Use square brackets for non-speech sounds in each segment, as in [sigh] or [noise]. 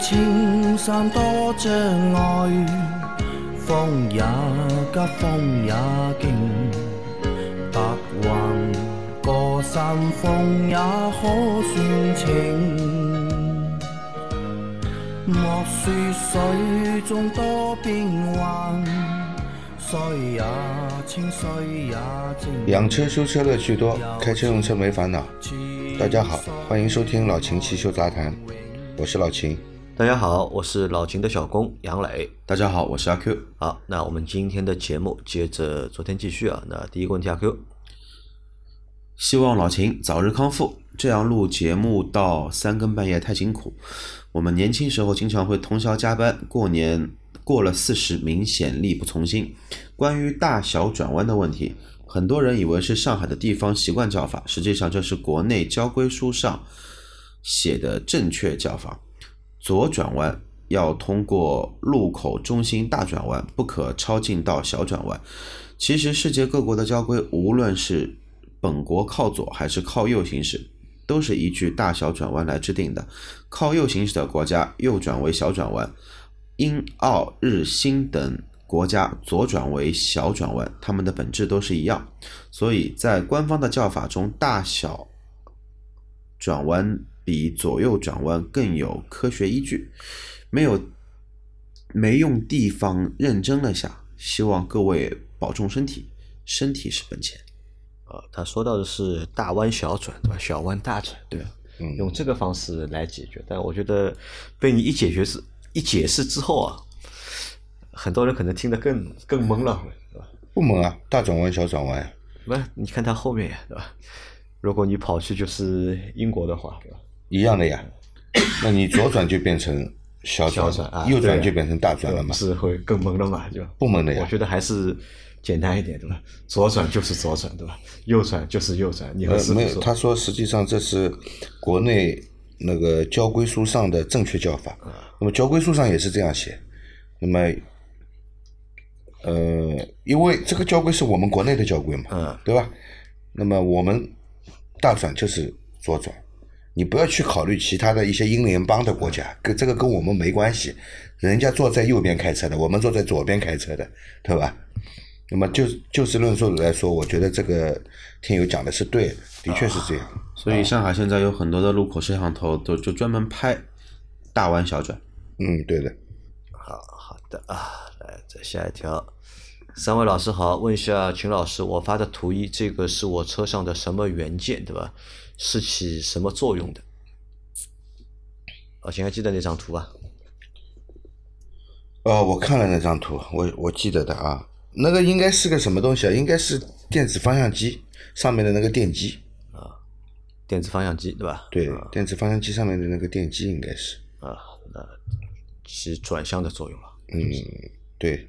青山多障碍，风也急，风也劲，白云过山峰也可算情。莫说水中多变幻，水也清，水也静。养车修车乐趣多，开车用车没烦恼。大家好，欢迎收听老秦汽修杂谈，我是老秦。大家好，我是老秦的小工杨磊。大家好，我是阿 Q。好，那我们今天的节目接着昨天继续啊。那第一个问题，阿 Q，希望老秦早日康复。这样录节目到三更半夜太辛苦。我们年轻时候经常会通宵加班，过年过了四十明显力不从心。关于大小转弯的问题，很多人以为是上海的地方习惯叫法，实际上这是国内交规书上写的正确叫法。左转弯要通过路口中心大转弯，不可超近道小转弯。其实世界各国的交规，无论是本国靠左还是靠右行驶，都是依据大小转弯来制定的。靠右行驶的国家右转为小转弯，英、澳、日、新等国家左转为小转弯，它们的本质都是一样。所以在官方的叫法中，大小转弯比左右转弯更有科学依据。没有没用地方认真了下，希望各位保重身体，身体是本钱。呃，他说到的是大弯小转，对吧？小弯大转，对吧？嗯用这个方式来解决，但我觉得被你一解决是一解释之后啊，很多人可能听得更更懵了，对吧？不懵啊，大转弯小转弯呀。不是，你看他后面呀，对吧？如果你跑去就是英国的话，对吧？一样的呀。那你左转就变成小转，小转啊右转就变成大转了嘛？是会更懵了嘛？就不懵的呀我觉得还是简单一点，对吧？左转就是左转，对吧？右转就是右转，你和呃，没有，他说实际上这是国内那个交规书上的正确叫法。嗯那么交规书上也是这样写。那么，呃，因为这个交规是我们国内的交规嘛，嗯对吧？那么我们大转就是左转，你不要去考虑其他的一些英联邦的国家，跟这个跟我们没关系。人家坐在右边开车的，我们坐在左边开车的，对吧？那么就就事论事来说，我觉得这个听友讲的是对的，的确是这样。所以上海现在有很多的路口摄像头都就专门拍大弯小转。嗯，对的。好好的啊，来再下一条。三位老师好，问一下秦老师，我发的图一，这个是我车上的什么原件，对吧？是起什么作用的？老秦还记得那张图吧？哦，我看了那张图，我我记得的啊，那个应该是个什么东西啊？应该是电子方向机上面的那个电机啊，电子方向机，对吧？对，电子方向机上面的那个电机应该是，啊，那起转向的作用了。嗯，对，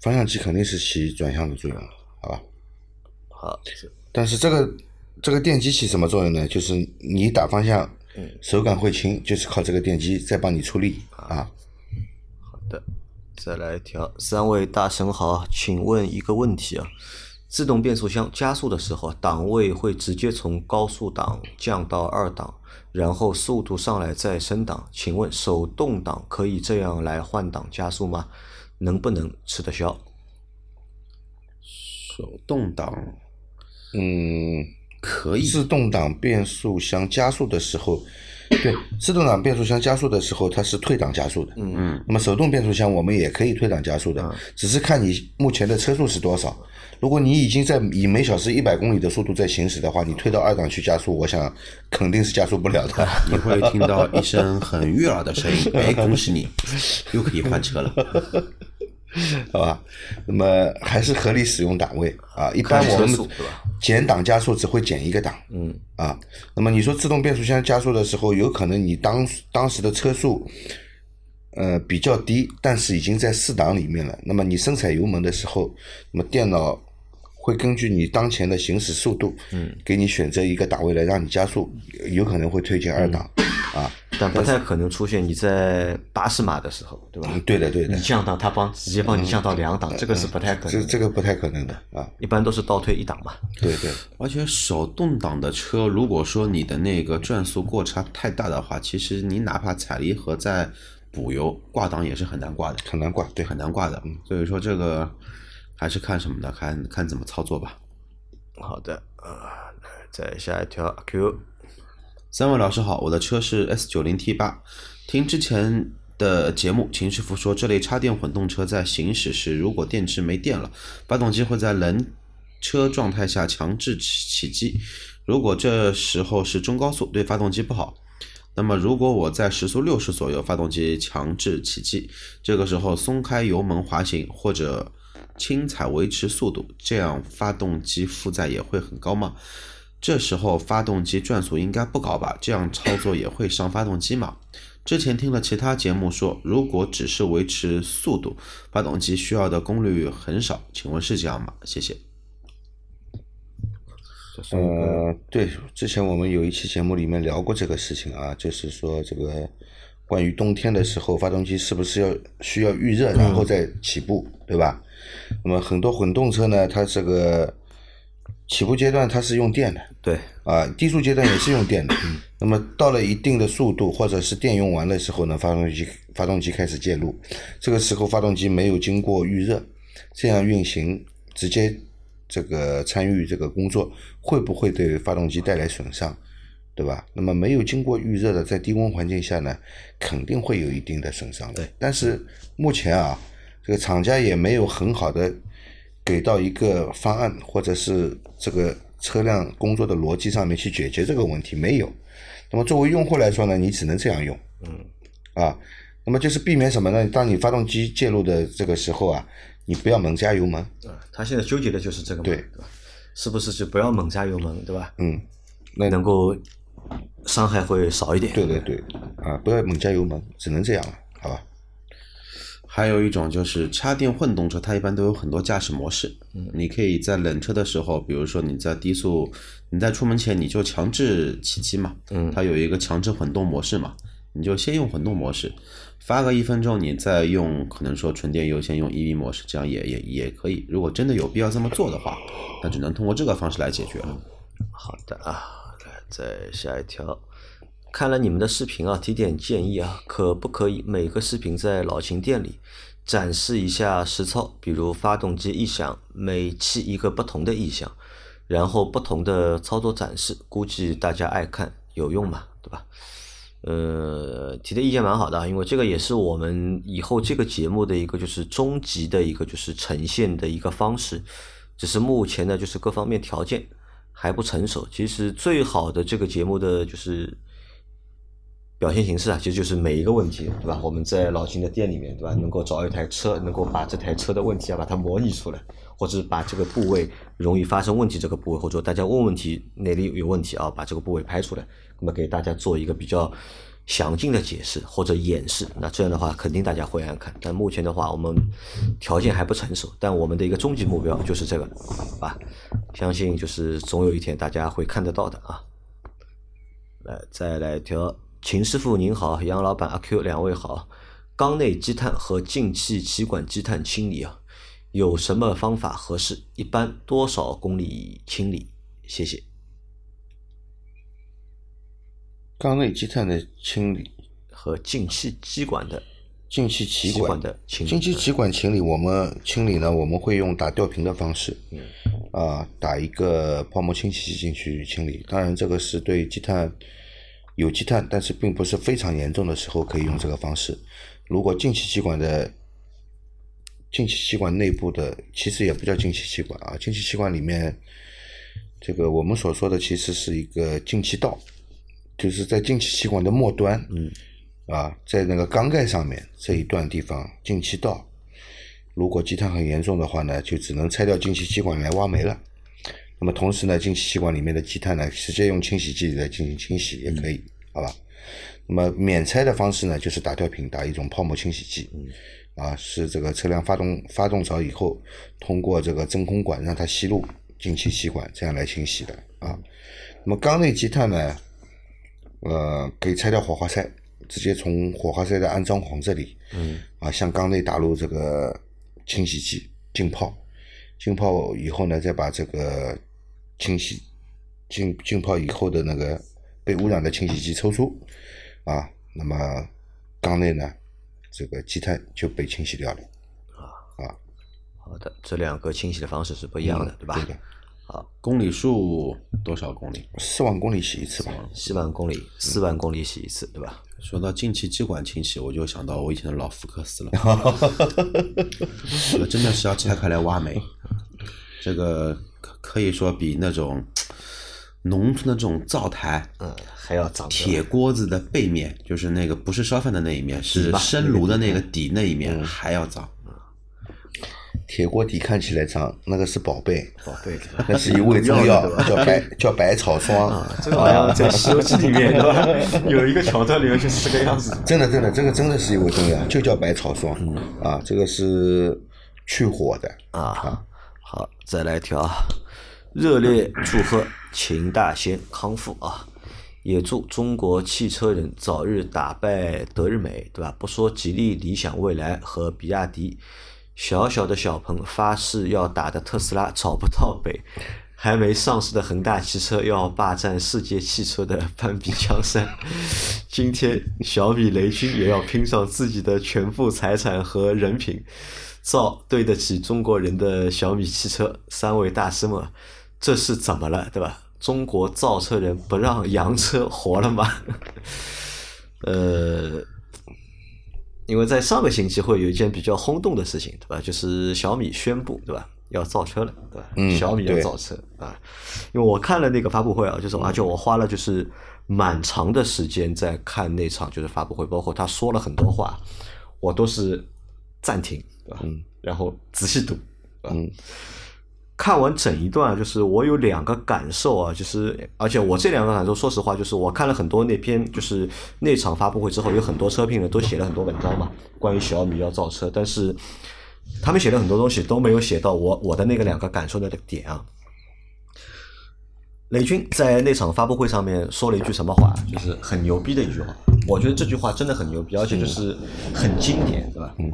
方向机肯定是起转向的作用，好吧？好，但是这个这个电机起什么作用呢？就是你打方向，手感会轻，就是靠这个电机在帮你出力啊。好的，再来一条。三位大神好，请问一个问题啊，自动变速箱加速的时候，档位会直接从高速档降到二档，然后速度上来再升档。请问手动挡可以这样来换挡加速吗？能不能吃得消？手动挡嗯，可以，自动挡变速箱加速的时候，对，自动挡变速箱加速的时候，它是退档加速的。嗯嗯，那么手动变速箱我们也可以退档加速的，只是看你目前的车速是多少。如果你已经在以每小时一百公里的速度在行驶的话，你退到二档去加速，我想肯定是加速不了的。你会听到一声很悦耳的声音，哎，恭喜你，又可以换车了。[laughs] [laughs] 好吧？那么还是合理使用档位啊。一般我们减档加速只会减一个档。嗯啊，那么你说自动变速箱加速的时候，有可能你当当时的车速，呃比较低，但是已经在四档里面了。那么你深踩油门的时候，那么电脑会根据你当前的行驶速度，嗯，给你选择一个档位来让你加速，有可能会推荐二档，啊，但不太可能出现你在八十码的时候，对吧？嗯，对的对的你，降档，它帮直接帮你降到两档，这个是不太可这能的。这个不太可能的啊，一般都是倒退一档嘛。对对，而且手动挡的车，如果说你的那个转速过差太大的话，其实你哪怕踩离合再补油，挂档也是很难挂的，很难挂，对，很难挂的。所以说这个还是看什么呢？看看怎么操作吧。好的，啊，再下一条 Q，三位老师好，我的车是 S 九零 T 八。听之前的节目，秦师傅说，这类插电混动车在行驶时，如果电池没电了，发动机会在冷车状态下强制起起机。如果这时候是中高速，对发动机不好。那么，如果我在时速六十左右，发动机强制起机，这个时候松开油门滑行或者轻踩维持速度，这样发动机负载也会很高吗？这时候发动机转速应该不高吧？这样操作也会伤发动机吗？之前听了其他节目说，如果只是维持速度，发动机需要的功率很少，请问是这样吗？谢谢。呃，对，之前我们有一期节目里面聊过这个事情啊，就是说这个关于冬天的时候，发动机是不是要需要预热然后再起步，对吧？那么很多混动车呢，它这个起步阶段它是用电的对，啊，低速阶段也是用电的。[clears throat] 那么到了一定的速度或者是电用完的时候呢，发动机发动机开始介入，这个时候发动机没有经过预热，这样运行直接这个参与这个工作，会不会对发动机带来损伤？对吧？那么没有经过预热的，在低温环境下呢，肯定会有一定的损伤的。对但是目前啊，这个厂家也没有很好的给到一个方案，或者是这个车辆工作的逻辑上面去解决这个问题，没有。那么作为用户来说呢，你只能这样用，嗯，啊，那么就是避免什么呢？当你发动机介入的这个时候啊，你不要猛加油门，啊，他现在纠结的就是这个嘛，对吧？是不是就不要猛加油门，对吧？嗯，那能够伤害会少一点。对对对，啊，不要猛加油门，只能这样了，好吧？还有一种就是插电混动车，它一般都有很多驾驶模式。嗯，你可以在冷车的时候，比如说你在低速，你在出门前你就强制启机嘛。嗯它有一个强制混动模式嘛，你就先用混动模式，发个一分钟，你再用可能说纯电优先用 EV 模式，这样也也也可以。如果真的有必要这么做的话，那只能通过这个方式来解决了。好的啊，来再下一条。看了你们的视频啊，提点建议啊，可不可以每个视频在老秦店里展示一下实操？比如发动机异响，每期一个不同的异响，然后不同的操作展示，估计大家爱看，有用嘛，对吧？呃，提的意见蛮好的，因为这个也是我们以后这个节目的一个就是终极的一个就是呈现的一个方式，只是目前呢就是各方面条件还不成熟。其实最好的这个节目的就是表现形式啊，其实就是每一个问题，对吧？我们在老秦的店里面，对吧？能够找一台车，能够把这台车的问题啊把它模拟出来，或者把这个部位容易发生问题这个部位，或者大家问问题哪里有问题啊，把这个部位拍出来，那么给大家做一个比较详尽的解释或者演示。那这样的话，肯定大家会爱看。但目前的话，我们条件还不成熟，但我们的一个终极目标就是这个，好吧？相信就是总有一天大家会看得到的啊。来，再来一条，秦师傅您好，杨老板阿 Q 两位好，缸内积碳和进气歧管积碳清理啊，有什么方法合适？一般多少公里清理？谢谢。缸内积碳的清理，和进气歧管的进气气气管的清理进气歧管清理，我们清理呢，我们会用打吊瓶的方式，啊，打一个泡沫清洗剂进去清理。当然，这个是对积碳有积碳，但是并不是非常严重的时候可以用这个方式。如果进气气管的进气气管内部的，其实也不叫进气气管啊，进气气管里面，这个我们所说的其实是一个进气道，就是在进气气管的末端，嗯，啊，在那个缸盖上面这一段地方进气道，如果积碳很严重的话呢，就只能拆掉进气气管来挖煤了。那么同时呢，进气气管里面的积碳呢，直接用清洗剂来进行清洗也可以，好吧？那么免拆的方式呢，就是打吊瓶，打一种泡沫清洗剂，啊，是这个车辆发动发动着以后，通过这个真空管让它吸入进气气管，这样来清洗的啊。那么缸内积碳呢，呃，可以拆掉火花塞，直接从火花塞的安装孔这里，嗯，啊，向缸内打入这个清洗剂浸泡，浸泡以后呢，再把这个清洗浸浸泡以后的那个被污染的清洗剂抽出，啊，那么缸内呢，这个积碳就被清洗掉了。啊啊好的，这两个清洗的方式是不一样的，对吧？对的，公里数多少公里？四万公里洗一次吧。四万公里，四万公里洗一次，对吧？说到进气气管清洗，我就想到我以前的老福克斯了，[laughs] 这个真的是要拆开来挖煤。这个可可以说比那种农村的这种灶台嗯，还要脏铁锅子的背面，就是那个不是烧饭的那一面，是生炉的那个底那一面还要脏。铁锅底看起来脏，那个是宝贝，宝贝，[laughs] 那是一味中药，叫白叫百草霜。这个好像在《西游记》里面？有一个桥段里面就是这个样子。[laughs] 真的真的，这个真的是一味中药，就叫百草霜。啊，这个是去火的。啊，好，再来一条啊，热烈祝贺秦大仙康复啊！也祝中国汽车人早日打败德日美，对吧？不说吉利、理想、蔚来和比亚迪，小小的小鹏发誓要打的特斯拉找不到北，还没上市的恒大汽车要霸占世界汽车的半壁江山。今天小米雷军也要拼上自己的全部财产和人品，造对得起中国人的小米汽车。三位大师们，这是怎么了，对吧？中国造车人不让洋车活了吗？[laughs] 呃，因为在上个星期会有一件比较轰动的事情，对吧？就是小米宣布，对吧？要造车了，对吧？嗯小米要造车啊！因为我看了那个发布会啊，就是而且我花了就是蛮长的时间在看那场就是发布会，包括他说了很多话，我都是暂停？嗯然后仔细读，嗯看完整一段，就是我有两个感受啊，就是而且我这两个感受，说实话，就是我看了很多那篇，就是那场发布会之后，有很多车评人都写了很多文章嘛，关于小米要造车，但是他们写了很多东西都没有写到我我的那个两个感受的点啊。雷军在那场发布会上面说了一句什么话，就是很牛逼的一句话，我觉得这句话真的很牛逼，而且就是很经典，对吧？嗯。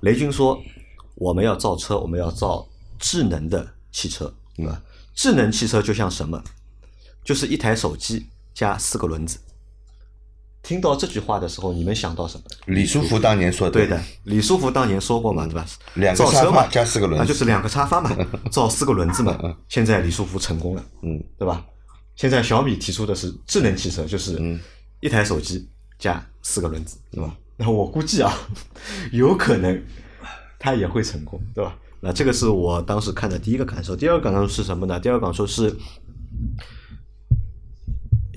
雷军说：“我们要造车，我们要造智能的汽车，对吧？智能汽车就像什么？就是一台手机加四个轮子。听到这句话的时候，你们想到什么？李书福当年说的。对的，李书福当年说过嘛，对吧？两个沙造车嘛发加四个轮子啊，就是两个沙发嘛，[laughs] 造四个轮子嘛。现在李书福成功了，嗯，对吧？现在小米提出的是智能汽车，就是一台手机加四个轮子，对吧？那我估计啊，有可能他也会成功，对吧？那这个是我当时看的第一个感受。第二个感受是什么呢？第二个感受是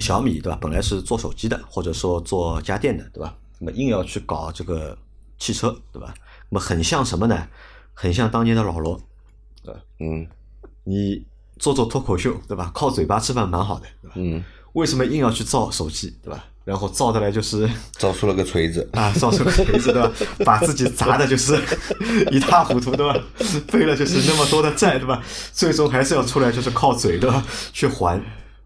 小米，对吧？本来是做手机的，或者说做家电的，对吧？那么硬要去搞这个汽车，对吧？那么很像什么呢？很像当年的老罗，对嗯你做做脱口秀，对吧？靠嘴巴吃饭蛮好的，对吧？嗯，为什么硬要去造手机，对吧？然后造的来就是 [laughs] 造出了个锤子。啊，造出个锤子，对吧？[laughs] 把自己砸的就是 [laughs] 一塌糊涂，对吧？背了就是那么多的债，对吧？最终还是要出来，就是靠嘴，对吧？去还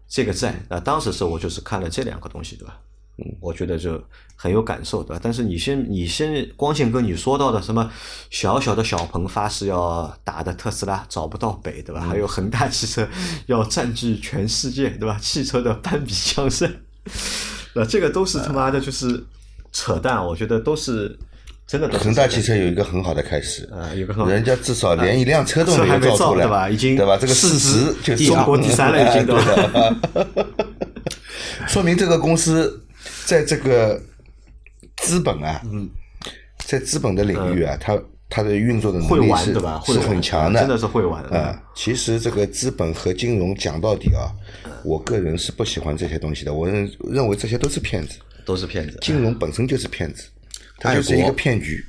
这个债。那当时是我就是看了这两个东西，对吧？嗯，我觉得就很有感受，对吧？但是你先，你先，光线哥你说到的什么小小的小鹏发誓要打的特斯拉找不到北，对吧？还有恒大汽车要占据全世界，对吧？汽车的半壁江山，那这个都是他妈的就是扯淡，我觉得都是真的恒大汽车有一个很好的开始，啊，有个很好人家至少连一辆车都没有造出来，对吧？已经对吧？这个市值就中国第三了，已经 [laughs] 对吧？[laughs] 说明这个公司在这个资本啊，嗯在资本的领域啊，它它的运作的会能力是玩对吧？是很强的，真的是会玩啊。其实这个资本和金融讲到底啊，我个人是不喜欢这些东西的，我认认为这些都是骗子，都是骗子。金融本身就是骗子，它就是一个骗局。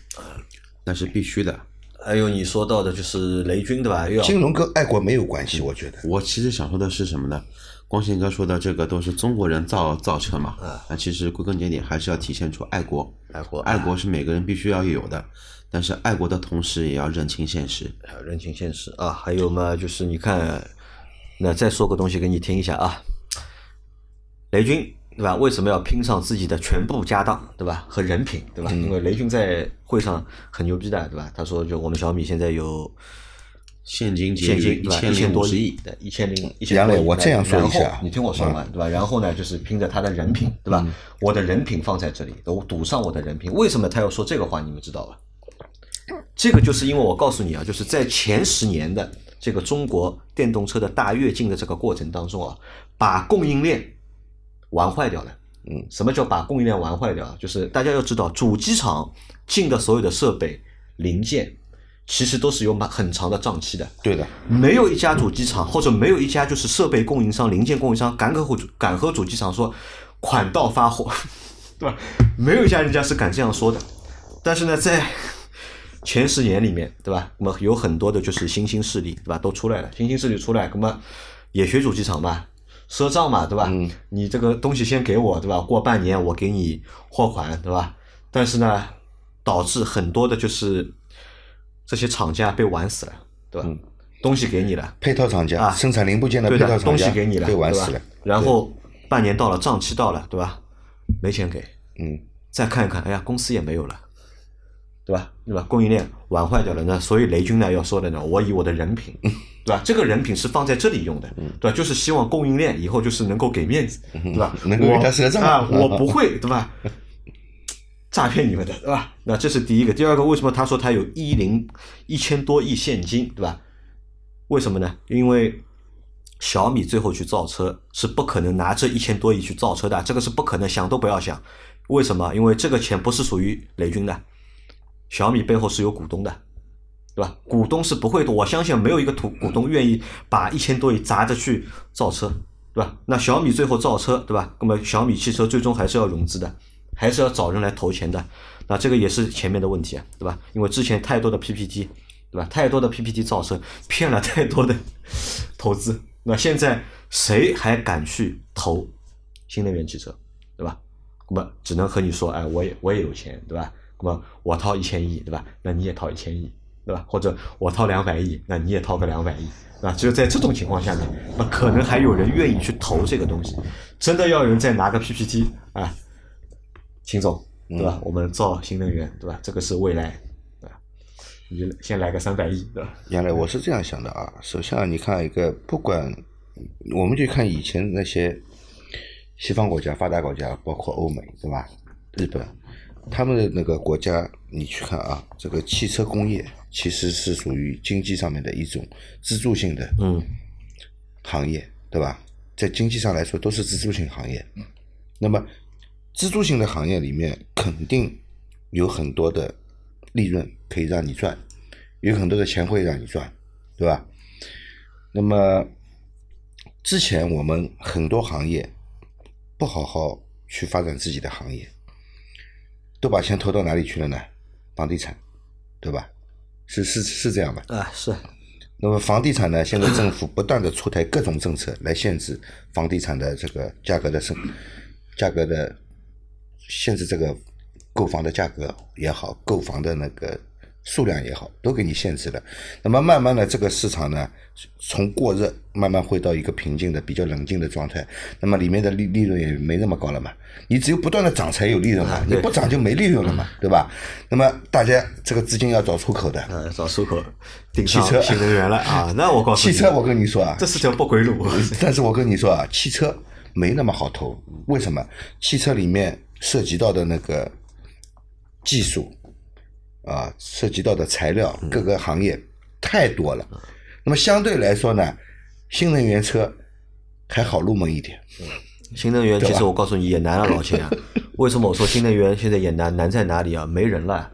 那是必须的。还有你说到的就是雷军对吧？金融跟爱国没有关系，我觉得。我其实想说的是什么呢？光贤哥说的这个都是中国人造造车嘛，那其实归根结底还是要体现出爱国。爱国爱国是每个人必须要有的，但是爱国的同时也要认清现实。还有人情现实啊，还有嘛，就是你看，那再说个东西给你听一下啊。雷军对吧？为什么要拼上自己的全部家当，对吧？和人品，对吧？因为雷军在会上很牛逼的，对吧？他说，就我们小米现在有现金结余？一千一千多零五十亿，对，一千零一千杨多亿。磊我这样说一下你听我说完，对吧？然后呢，就是拼着他的人品，对吧？我的人品放在这里，我赌上我的人品。为什么他要说这个话？你们知道吧？这个就是因为我告诉你啊，就是在前十年的这个中国电动车的大跃进的这个过程当中啊，把供应链玩坏掉了。嗯，什么叫把供应链玩坏掉啊？就是大家要知道，主机厂进的所有的设备零件，其实都是有蛮很长的账期的。对的，没有一家主机厂或者没有一家就是设备供应商、零件供应商敢和主敢和主机厂说款到发货，[laughs] 对吧？没有一家人家是敢这样说的。但是呢，在前十年里面，对吧？那么有很多的就是新兴势力，对吧？都出来了，新兴势力出来，那么也学主机厂嘛，赊账嘛，对吧？嗯你这个东西先给我，对吧？过半年我给你货款，对吧？但是呢，导致很多的就是这些厂家被玩死了，对吧？嗯东西给你了，配套厂家、啊生产零部件的对的，配套厂家东西给你了，被玩对吧死了。然后半年到了，账期到了，对吧？没钱给，嗯，再看一看，哎呀，公司也没有了，对吧？对吧？供应链玩坏掉了，那所以雷军呢要说的呢，我以我的人品，[laughs] 对吧？这个人品是放在这里用的，对吧？就是希望供应链以后就是能够给面子，对吧？能够给他赊账啊，我不会，对吧？诈骗你们的，对吧？那这是第一个。第二个，为什么他说他有一零一千多亿现金，对吧？为什么呢？因为小米最后去造车是不可能拿这一千多亿去造车的，这个是不可能，想都不要想。为什么？因为这个钱不是属于雷军的，小米背后是有股东的，对吧？股东是不会的，我相信没有一个股股东愿意把一千多亿砸着去造车，对吧？那小米最后造车，对吧？那么小米汽车最终还是要融资的，还是要找人来投钱的。那这个也是前面的问题啊，对吧？因为之前太多的 PPT，对吧？太多的 PPT 造车骗了太多的投资，那现在谁还敢去投新能源汽车，对吧？那么只能和你说，哎，我也我也有钱，对吧？那么我掏一千亿，对吧？那你也掏一千亿，对吧？或者我掏两百亿，那你也掏个两百亿，啊，只有在这种情况下面，那可能还有人愿意去投这个东西。真的要有人再拿个 PPT 啊，秦总，对吧？我们造新能源，对吧？这个是未来，对吧？你先来个三百亿，对吧？原来我是这样想的啊。首先啊，你看一个，不管我们就看以前那些西方国家、发达国家，包括欧美，对吧？日本，他们的那个国家，你去看啊，这个汽车工业其实是属于经济上面的一种支柱性的嗯行业，对吧？在经济上来说都是支柱性行业。那么支柱性的行业里面，肯定有很多的利润可以让你赚，有很多的钱会让你赚，对吧？那么之前我们很多行业不好好去发展自己的行业，都把钱投到哪里去了呢？房地产，对吧？是是是这样吧？啊，是，那么房地产呢，现在政府不断的出台各种政策来限制房地产的这个价格的升，价格的限制这个购房的价格也好，购房的那个数量也好，都给你限制了。那么慢慢的，这个市场呢，从过热慢慢会到一个平静的、比较冷静的状态。那么里面的利利润也没那么高了嘛。你只有不断的涨才有利润嘛啊，你不涨就没利润了嘛，对吧？那么大家这个资金要找出口的，呃，找出口顶上汽车新能源了啊！那我告诉你，汽车我跟你说啊，[laughs] 这是条不归路。[laughs] 但是我跟你说啊，汽车没那么好投，为什么？汽车里面涉及到的那个技术啊，涉及到的材料，各个行业太多了。那么相对来说呢，新能源车还好入门一点。新能源其实我告诉你也难了，老钱啊。[laughs] 为什么我说新能源现在也难？难在哪里啊？没人了。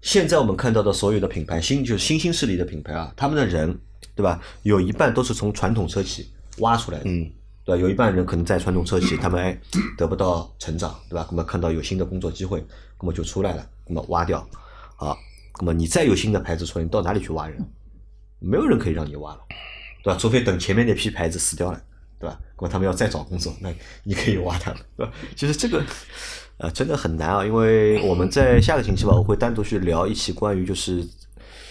现在我们看到的所有的品牌，新就是新兴势力的品牌啊，他们的人，对吧？有一半都是从传统车企挖出来的，嗯，对吧？有一半人可能在传统车企，他们哎得不到成长，对吧？那么看到有新的工作机会，那么就出来了，那么挖掉，好，那么你再有新的牌子出来，你到哪里去挖人？没有人可以让你挖了，对吧？除非等前面那批牌子死掉了，对吧？那么他们要再找工作，那你可以挖他们，对吧？其实这个，呃，真的很难啊，因为我们在下个星期吧，我会单独去聊一期关于就是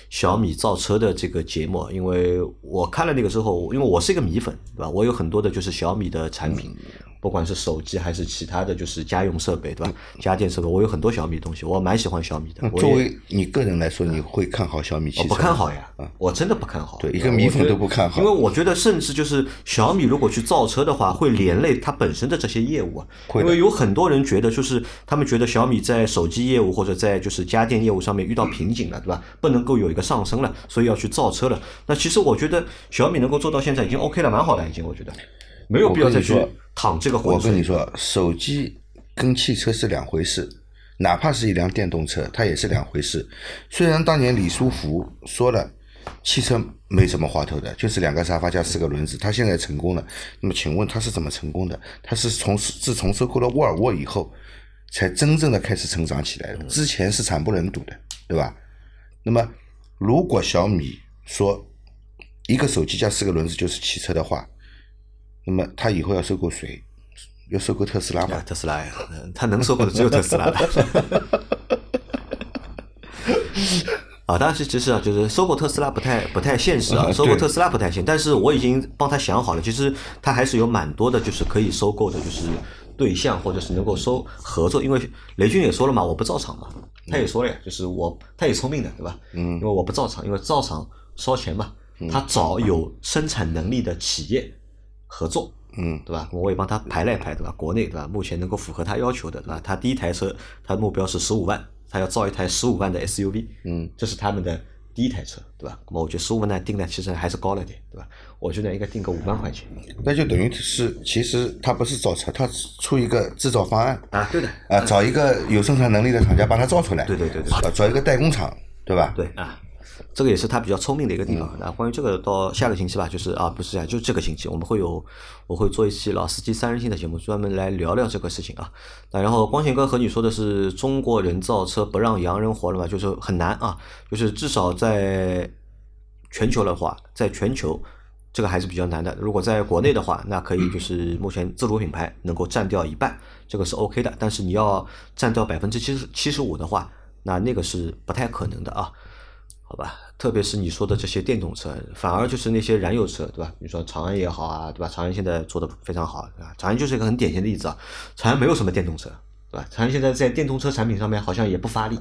小米造车的这个节目，因为我看了那个之后，因为我是一个米粉，对吧？我有很多的就是小米的产品，不管是手机还是其他的就是家用设备，对吧？家电设备，我有很多小米的东西，我蛮喜欢小米的作为你个人来说，你会看好小米？我不看好呀，我真的不看好。对一个米粉都不看好因为我觉得甚至就是小米如果去造车的话，会连累它本身的这些业务啊。因为有很多人觉得，就是他们觉得小米在手机业务或者在就是家电业务上面遇到瓶颈了，对吧？不能够有一个上升了，所以要去造车了。那其实我觉得小米能够做到现在已经 OK 了，蛮好的，已经我觉得没有必要再去淌这个浑水。我跟你说，手机跟汽车是两回事，哪怕是一辆电动车，它也是两回事。虽然当年李书福说了，汽车没什么花头的，就是两个沙发加四个轮子，他现在成功了。那么请问他是怎么成功的？他是从自从收购了沃尔沃以后，才真正的开始成长起来的，之前是惨不忍睹的，对吧？那么如果小米说一个手机加四个轮子就是汽车的话，那么他以后要收购谁？要收购特斯拉啊吗？特斯拉呀，嗯它能收购的只有特斯拉了。[laughs] 啊，当然是其实啊，就是收购特斯拉不太不太现实啊，收购特斯拉不太现，但是我已经帮他想好了，其实他还是有蛮多的，就是可以收购的，就是对象或者是能够收合作，因为雷军也说了嘛，我不造厂嘛，他也说了呀，就是我他也聪明的，对吧？嗯，因为我不造厂，因为造厂烧钱嘛，他找有生产能力的企业合作，嗯，对吧？我也帮他排了一排，对吧？国内对吧？目前能够符合他要求的，对吧？他第一台车，他的目标是十五万，他要造一台十五万的 SUV，嗯，这是他们的第一台车，对吧？那么我觉得十五万呢定的其实还是高了点，对吧？我觉得应该定个五万块钱那就等于是，其实他不是造车，他出一个制造方案啊，对的，啊，找一个有生产能力的厂家帮他造出来，对对对对啊，找一个代工厂，对吧？对啊。这个也是他比较聪明的一个地嗯方。那关于这个，到下个星期吧，就是啊，不是啊，就是这个星期，我们会有我会做一期老司机三人行的节目，专门来聊聊这个事情啊。那然后光贤哥和你说的是中国人造车不让洋人活了嘛，就是很难啊，就是至少在全球的话，在全球这个还是比较难的。如果在国内的话，那可以就是目前自主品牌能够占掉一半，这个是 OK 的。但是你要占掉百分之七十七十五的话，那那个是不太可能的啊。好吧，特别是你说的这些电动车，反而就是那些燃油车，对吧？你说长安也好啊，对吧？长安现在做的非常好，对吧？长安就是一个很典型的例子啊。长安没有什么电动车，对吧？长安现在在电动车产品上面好像也不发力，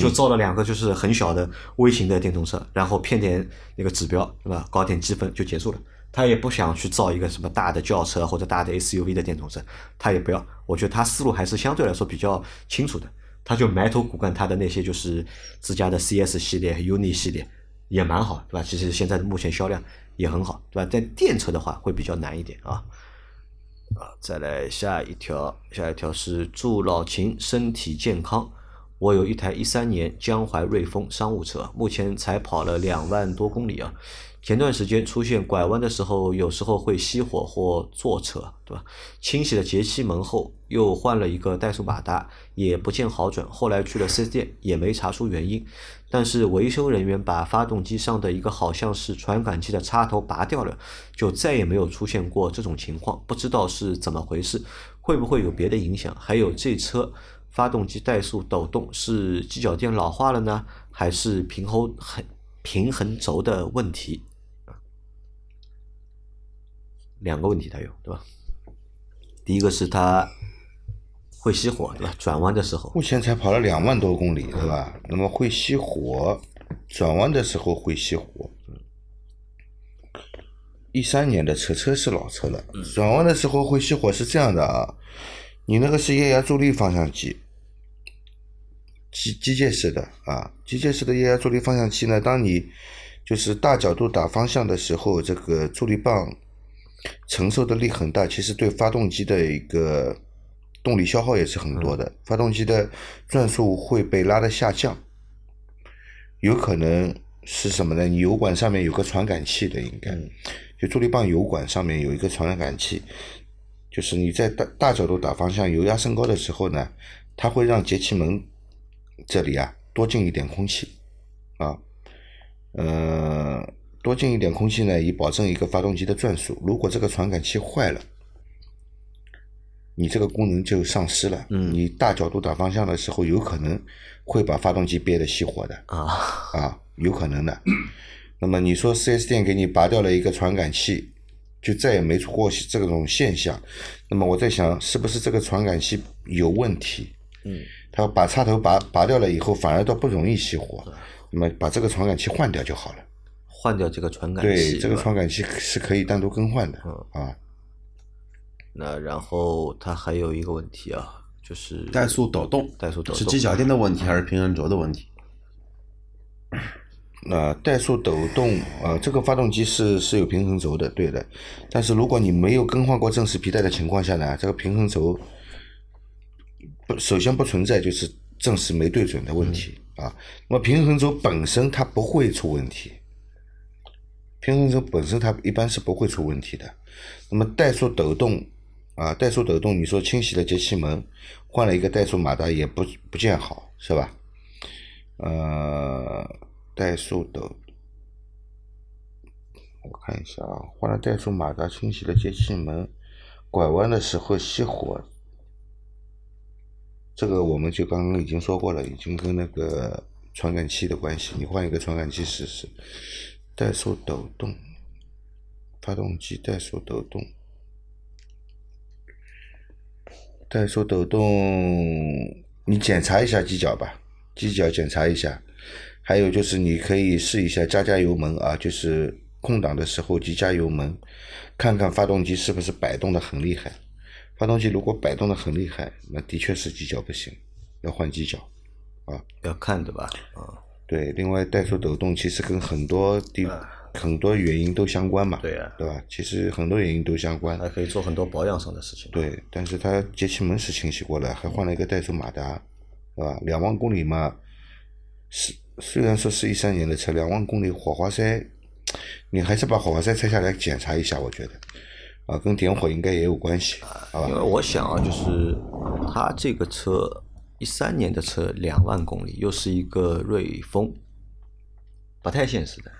就造了两个就是很小的微型的电动车，然后骗点那个指标，对吧？搞点积分就结束了。他也不想去造一个什么大的轿车或者大的 SUV 的电动车，他也不要。我觉得他思路还是相对来说比较清楚的。他就埋头苦干他的那些就是自家的 CS 系列、Uni 系列也蛮好，对吧？其实现在目前销量也很好，对吧？但电车的话会比较难一点啊。啊，再来下一条，下一条是祝老秦身体健康。我有一台一三年江淮瑞风商务车，目前才跑了两万多公里啊。前段时间出现拐弯的时候，有时候会熄火或坐车，对吧？清洗了节气门后，又换了一个怠速马达，也不见好转。后来去了 4S 店，也没查出原因。但是维修人员把发动机上的一个好像是传感器的插头拔掉了，就再也没有出现过这种情况。不知道是怎么回事，会不会有别的影响？还有这车发动机怠速抖动是机脚垫老化了呢，还是平衡很平衡轴的问题？两个问题它有，对吧？第一个是它会熄火，对吧？转弯的时候，目前才跑了两万多公里，对吧？那么会熄火，转弯的时候会熄火。一三年的车，车是老车了，转弯的时候会熄火是这样的啊，你那个是液压助力方向机，机机械式的啊，机械式的液压助力方向器呢，当你就是大角度打方向的时候，这个助力棒承受的力很大，其实对发动机的一个动力消耗也是很多的，发动机的转速会被拉的下降，有可能是什么呢？你油管上面有个传感器的，应该。就助力泵油管上面有一个传感器，就是你在大大角度打方向，油压升高的时候呢，它会让节气门这里啊多进一点空气啊，呃，多进一点空气呢，以保证一个发动机的转速。如果这个传感器坏了，你这个功能就丧失了。嗯你大角度打方向的时候，有可能会把发动机憋得熄火的啊，啊，有可能的。[clears throat] 那么你说 4S 店给你拔掉了一个传感器，就再也没出过这种现象。那么我在想，是不是这个传感器有问题？嗯，他把插头拔拔掉了以后，反而倒不容易熄火。那么把这个传感器换掉就好了。换掉这个传感器，对，这个传感器是可以单独更换的嗯啊。那然后它还有一个问题啊，就是怠速抖动，怠速抖动是机脚垫的问题还是平衡轴的问题？那怠速抖动，呃，这个发动机是是有平衡轴的，对的。但是如果你没有更换过正时皮带的情况下呢，这个平衡轴不首先不存在就是正时没对准的问题、啊。那么平衡轴本身它不会出问题，平衡轴本身它一般是不会出问题的。那么怠速抖动啊，怠速抖动，你说清洗了节气门，换了一个怠速马达也不不见好，是吧？呃，怠速抖，我看一下啊，换了怠速马达，清洗了节气门，拐弯的时候熄火，这个我们就刚刚已经说过了，已经跟那个传感器的关系，你换一个传感器试试。怠速抖动，发动机怠速抖动，怠速抖动，你检查一下机脚吧，机脚检查一下。还有就是你可以试一下加加油门啊，就是空档的时候急加油门，看看发动机是不是摆动的很厉害。发动机如果摆动的很厉害，那的确是机脚不行，要换机脚啊。要看的吧？啊，对，另外怠速抖动其实跟很多地、很多原因都相关嘛，对呀对吧？其实很多原因都相关。还可以做很多保养上的事情。对，但是它节气门是清洗过了，还换了一个怠速马达，对吧？两万公里嘛，是虽然说是一三年的车，两万公里火花塞，你还是把火花塞拆下来检查一下，我觉得，啊，跟点火应该也有关系，好吧？因为我想啊，就是它这个车一三年的车两万公里，又是一个瑞风，不太现实的。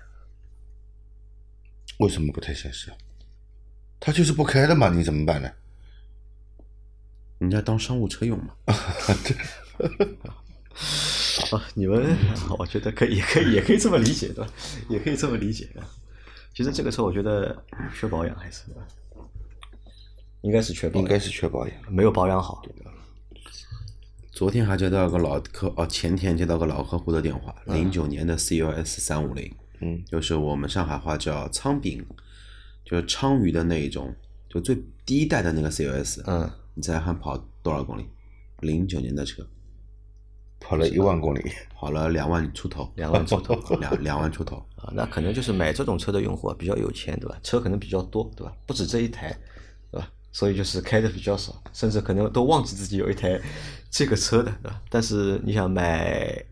为什么不太现实？它就是不开的嘛，你怎么办呢？人家当商务车用嘛。[laughs] 啊，你们我觉得可以，也可以，也可以这么理解，对吧？也可以这么理解。其实这个车我觉得缺保养，还是应该是缺保养，应该是缺保养。没有保养好。昨天还接到个老客，哦，前天接到个老客户的电话，零九年的 CUS 三五零，嗯，就是我们上海话叫苍饼，就是鲳鱼的那一种，就最第一代的那个 CUS，嗯，你猜还跑多少公里？零九年的车，跑了一万公里，跑了两万出头，两万出头两两万出头，啊，那可能就是买这种车的用户啊比较有钱，对吧？车可能比较多，对吧？不止这一台，对吧？所以就是开的比较少，甚至可能都忘记自己有一台这个车的，对吧？但是你想买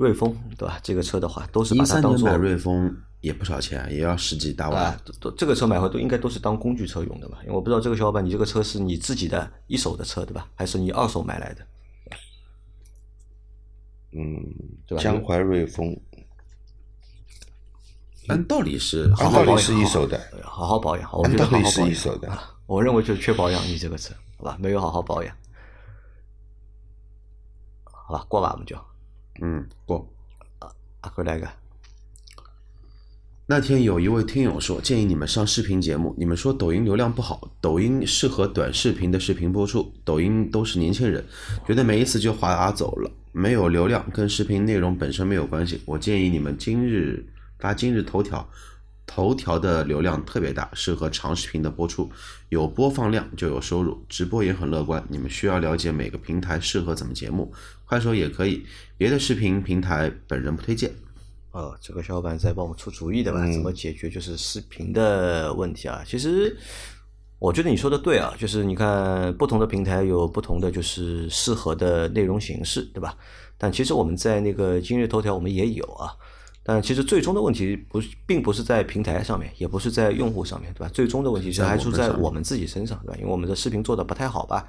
瑞风，对吧？这个车的话，都是一把它当做三年买瑞风也不少钱，也要十几大万。啊，都都这个车买回来都应该都是当工具车用的吧？因为我不知道这个小伙伴，你这个车是你自己的一手的车，对吧？还是你二手买来的？嗯对，吧江淮瑞风，按道理是好好保养是一手的，呃好好保养，我觉得好好保养是一手的。啊。我认为就是缺保养，你这个车，好吧？没有好好保养，好吧？过吧，我们就嗯，过。啊，回来一个，那天有一位听友说，建议你们上视频节目。你们说抖音流量不好，抖音适合短视频的视频播出，抖音都是年轻人，觉得没意思就划拉走了，没有流量，跟视频内容本身没有关系。我建议你们今日发今日头条，头条的流量特别大，适合长视频的播出，有播放量就有收入，直播也很乐观。你们需要了解每个平台适合怎么节目，快手也可以，别的视频平台本人不推荐。哦，这个小伙伴在帮我出主意的吧？怎么解决就是视频的问题啊？其实我觉得你说的对啊，就是你看不同的平台有不同的就是适合的内容形式，对吧？但其实我们在那个今日头条我们也有啊，但其实最终的问题不是，并不是在平台上面，也不是在用户上面，对吧？最终的问题是在还出在我们自己身上，对吧？因为我们的视频做的不太好吧，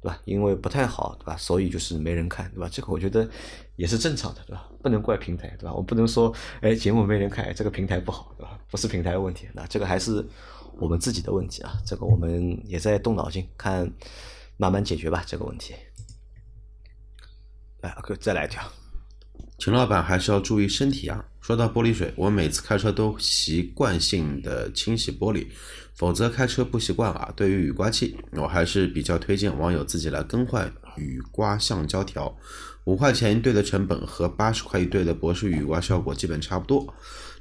对吧？因为不太好，对吧？所以就是没人看，对吧？这个我觉得也是正常的，对吧？不能怪平台，对吧？我不能说，哎，节目没人看，这个平台不好，对吧？不是平台的问题，那这个还是我们自己的问题啊。这个我们也在动脑筋，看慢慢解决吧这个问题。来，哥再来一条。秦老板还是要注意身体啊！说到玻璃水，我每次开车都习惯性的清洗玻璃，否则开车不习惯啊。对于雨刮器，我还是比较推荐网友自己来更换雨刮橡胶条，五块钱一对的成本和八十块一对的博士雨刮效果基本差不多，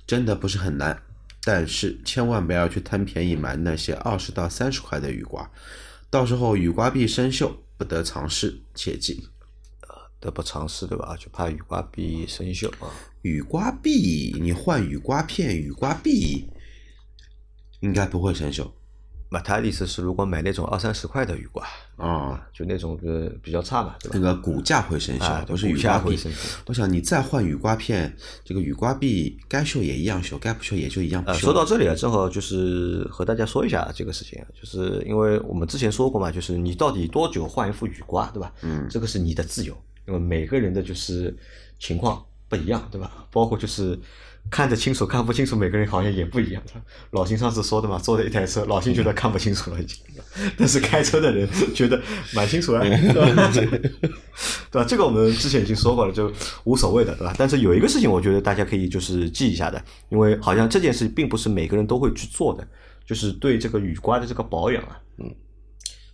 真的不是很难。但是千万不要去贪便宜买那些二十到三十块的雨刮，到时候雨刮臂生锈，不得藏事，切记。得不偿失，对吧？就怕雨刮臂生锈啊。雨刮臂，你换雨刮片、雨刮臂，应该不会生锈那他的意思是，如果买那种二三十块的雨刮，啊。就那种呃比较差嘛，对吧？那个骨架会生啊锈，不是雨刮臂架会生锈。我想你再换雨刮片，这个雨刮臂该锈也一样锈，该不锈也就一样不呃，锈。说到这里啊，正好就是和大家说一下这个事情，啊就是因为我们之前说过嘛，就是你到底多久换一副雨刮，对吧？嗯这个是你的自由，因为每个人的就是情况不一样，对吧？包括就是看得清楚看不清楚，每个人好像也不一样。老秦上次说的嘛，坐的一台车，老秦觉得看不清楚了已经，[laughs] 但是开车的人觉得蛮清楚啊，对吧？[laughs] 对吧？这个我们之前已经说过了，就无所谓的，对吧？但是有一个事情，我觉得大家可以就是记一下的，因为好像这件事并不是每个人都会去做的，就是对这个雨刮的这个保养啊，嗯，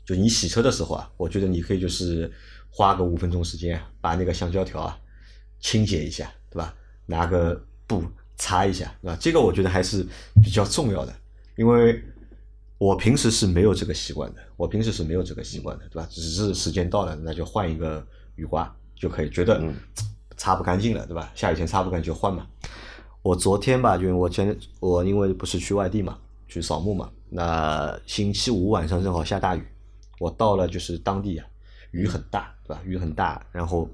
就你洗车的时候啊，我觉得你可以就是花个五分钟时间，把那个橡胶条啊清洁一下，对吧？拿个布擦一下，对吧？这个我觉得还是比较重要的，因为我平时是没有这个习惯的，我平时是没有这个习惯的，对吧？只是时间到了，那就换一个雨刮就可以，觉得擦不干净了，对吧？下雨天擦不干净就换嘛。我昨天吧，就因为我前我因为不是去外地嘛，去扫墓嘛，那星期五晚上正好下大雨，我到了就是当地啊，雨很大，对吧？雨很大，然后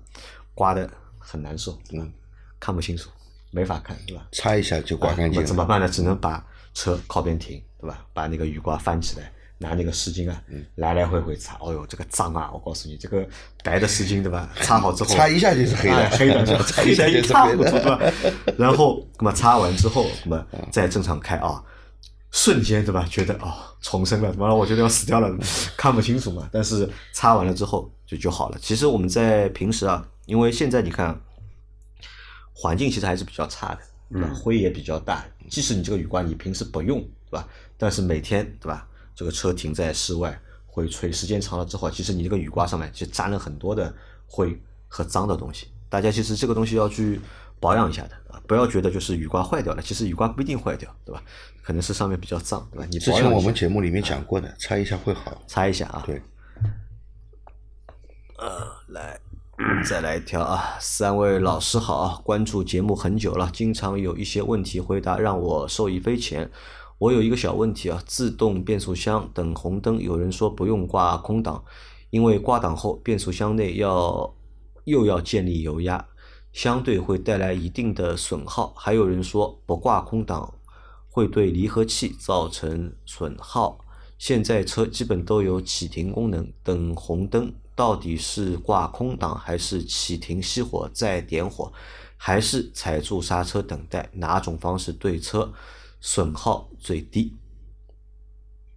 刮的很难受，嗯，看不清楚，没法看，对吧？擦一下就刮干净了。那怎么办呢？只能把车靠边停，对吧？把那个雨刮翻起来，拿那个湿巾啊，嗯来来回回擦。哦哟，这个脏啊！我告诉你，这个白的湿巾，对吧？擦好之后，擦一下就是黑的哎 [laughs] 黑的，擦黑一下就是的一塌糊涂，黑的对吧？然后，那么擦完之后，那么再正常开啊。瞬间对吧？觉得哦，重生了，完了，我觉得要死掉了，[laughs] 看不清楚嘛。但是擦完了之后就就好了。其实我们在平时啊，因为现在你看环境其实还是比较差的，对吧？灰也比较大。即使你这个雨刮你平时不用，对吧？但是每天对吧？这个车停在室外会吹，时间长了之后，其实你这个雨刮上面就沾了很多的灰和脏的东西。大家其实这个东西要去保养一下的啊，不要觉得就是雨刮坏掉了，其实雨刮不一定坏掉，对吧？可能是上面比较脏，对吧？你之前我们节目里面讲过的，擦一下会好。擦一下啊。对，呃来，[clears throat] 再来一条啊！三位老师好啊，关注节目很久了，经常有一些问题回答让我受益匪浅。我有一个小问题啊，自动变速箱等红灯，有人说不用挂空挡，因为挂挡后变速箱内要又要建立油压，相对会带来一定的损耗。还有人说不挂空挡会对离合器造成损耗。现在车基本都有启停功能，等红灯到底是挂空挡还是启停熄火再点火，还是踩住刹车等待？哪种方式对车损耗最低？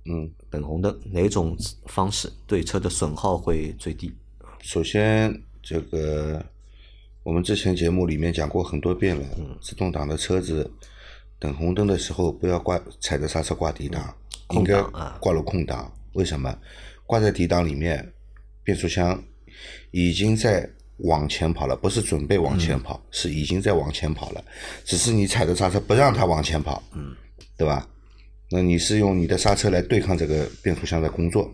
嗯，等红灯哪种方式对车的损耗会最低？首先这个我们之前节目里面讲过很多遍了，自动挡的车子等红灯的时候不要挂踩着刹车挂低档，空应该挂入空档。为什么？挂在低档里面，变速箱已经在往前跑了，不是准备往前跑，是已经在往前跑了，只是你踩着刹车不让它往前跑，嗯，对吧？那你是用你的刹车来对抗这个变速箱的工作，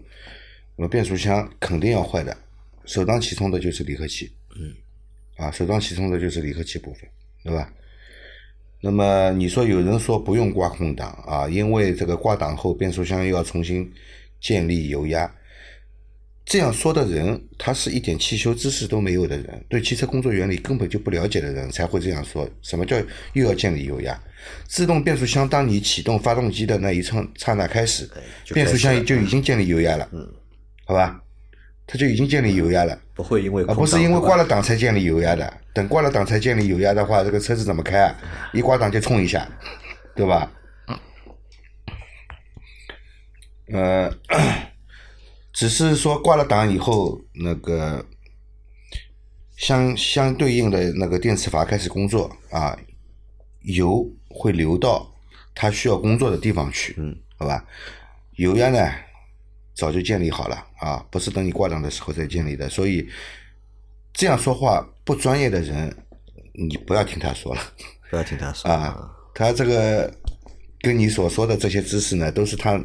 那么变速箱肯定要坏的，首当其冲的就是离合器，嗯，啊，首当其冲的就是离合器部分，对吧？那么你说有人说不用挂空挡啊，因为这个挂档后变速箱又要重新建立油压，这样说的人，他是一点汽修知识都没有的人，对汽车工作原理根本就不了解的人才会这样说。什么叫又要建立油压？自动变速箱当你启动发动机的那一刹刹那开始，变速箱就已经建立油压了，嗯，好吧，它就已经建立油压了。不会因为啊，不是因为挂了档才建立油压的，等挂了档才建立油压的话，这个车子怎么开啊？一挂档就冲一下，对吧？呃，[coughs] 只是说挂了档以后，那个相相对应的那个电磁阀开始工作啊，油会流到它需要工作的地方去，嗯，好吧？油压呢早就建立好了啊，不是等你挂档的时候再建立的，所以这样说话不专业的人，你不要听他说了 [laughs] 不要听他说啊，他这个跟你所说的这些知识呢，都是他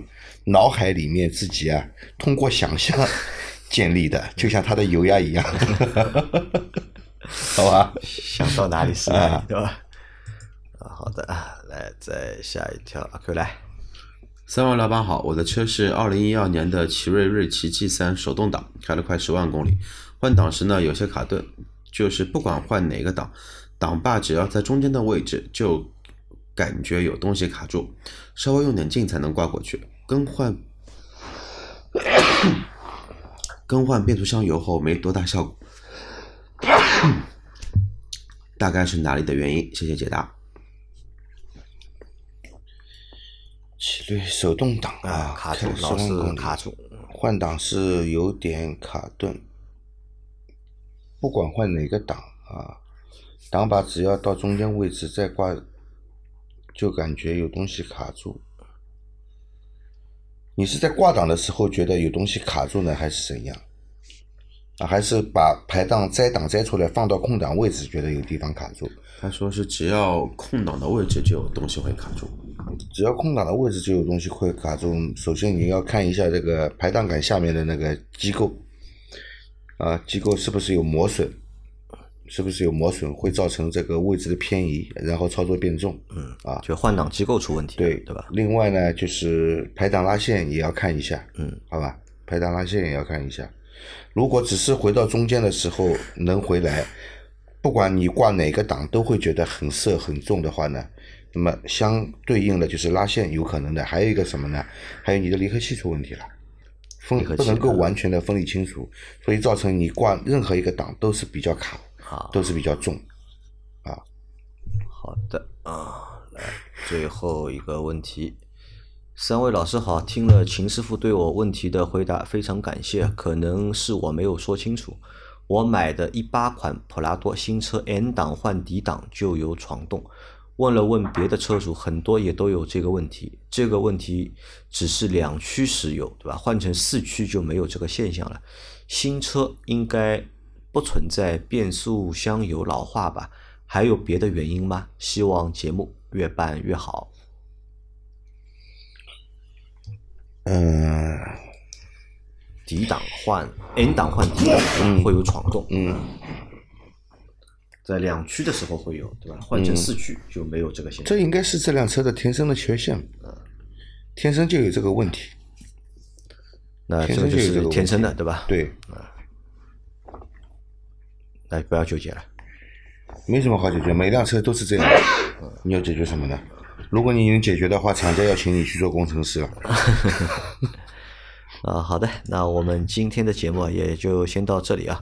脑海里面自己啊通过想象 [laughs] 建立的，就像他的油压一样，[laughs] 好吧？想到哪里是哪里，对吧？啊，好的，来再下一条，阿 Q 来。三位老板好，我的车是二零一二年的奇瑞瑞奇 G 三手动挡，开了快十万公里。换挡时呢有些卡顿，就是不管换哪个档，档把只要在中间的位置就感觉有东西卡住，稍微用点劲才能挂过去。更换 [coughs] 更换变速箱油后没多大效果，[coughs] 大概是哪里的原因？谢谢解答。奇瑞手动挡啊，卡住开，老是10万公里卡住。换挡是有点卡顿，不管换哪个档啊，档把只要到中间位置再挂，就感觉有东西卡住。你是在挂档的时候觉得有东西卡住呢，还是怎样？啊，还是把排档摘档摘出来放到空档位置，觉得有地方卡住？他说是只要空档的位置就有东西会卡住。只要空档的位置就有东西会卡住。首先你要看一下这个排档杆下面的那个机构，啊，机构是不是有磨损？是不是有磨损会造成这个位置的偏移，然后操作变重？嗯啊，就换挡机构出问题，对对吧？另外呢，就是排档拉线也要看一下，嗯，好吧，排档拉线也要看一下。如果只是回到中间的时候能回来，不管你挂哪个档都会觉得很涩很重的话呢，那么相对应的就是拉线有可能的，还有一个什么呢？还有你的离合器出问题了，分不能够嗯完全的分离清楚，所以造成你挂任何一个档都是比较卡，好，都是比较重。啊好的啊，来最后一个问题，三位老师好，听了秦师傅对我问题的回答，非常感谢。可能是我没有说清楚，我买的一八款普拉多新车 N 档换 D 档就有闯动，问了问别的车主，很多也都有这个问题。这个问题只是两驱时有，对吧？换成四驱就没有这个现象了。新车应该不存在变速箱油老化吧？还有别的原因吗？希望节目越办越好。嗯、D 档换 N 档换 D 档会有闯动，嗯，在两驱的时候会有，对吧？换成四驱就没有这个现象。这应该是这辆车的天生的缺陷，天生就有这个问题。那天这个就是生就有这个天生的，对吧？，对，啊那不要纠结了。没什么好解决，每辆车都是这样。[laughs] 你要解决什么呢？如果你能解决的话，厂家要请你去做工程师了。[laughs] 啊，好的，那我们今天的节目也就先到这里啊。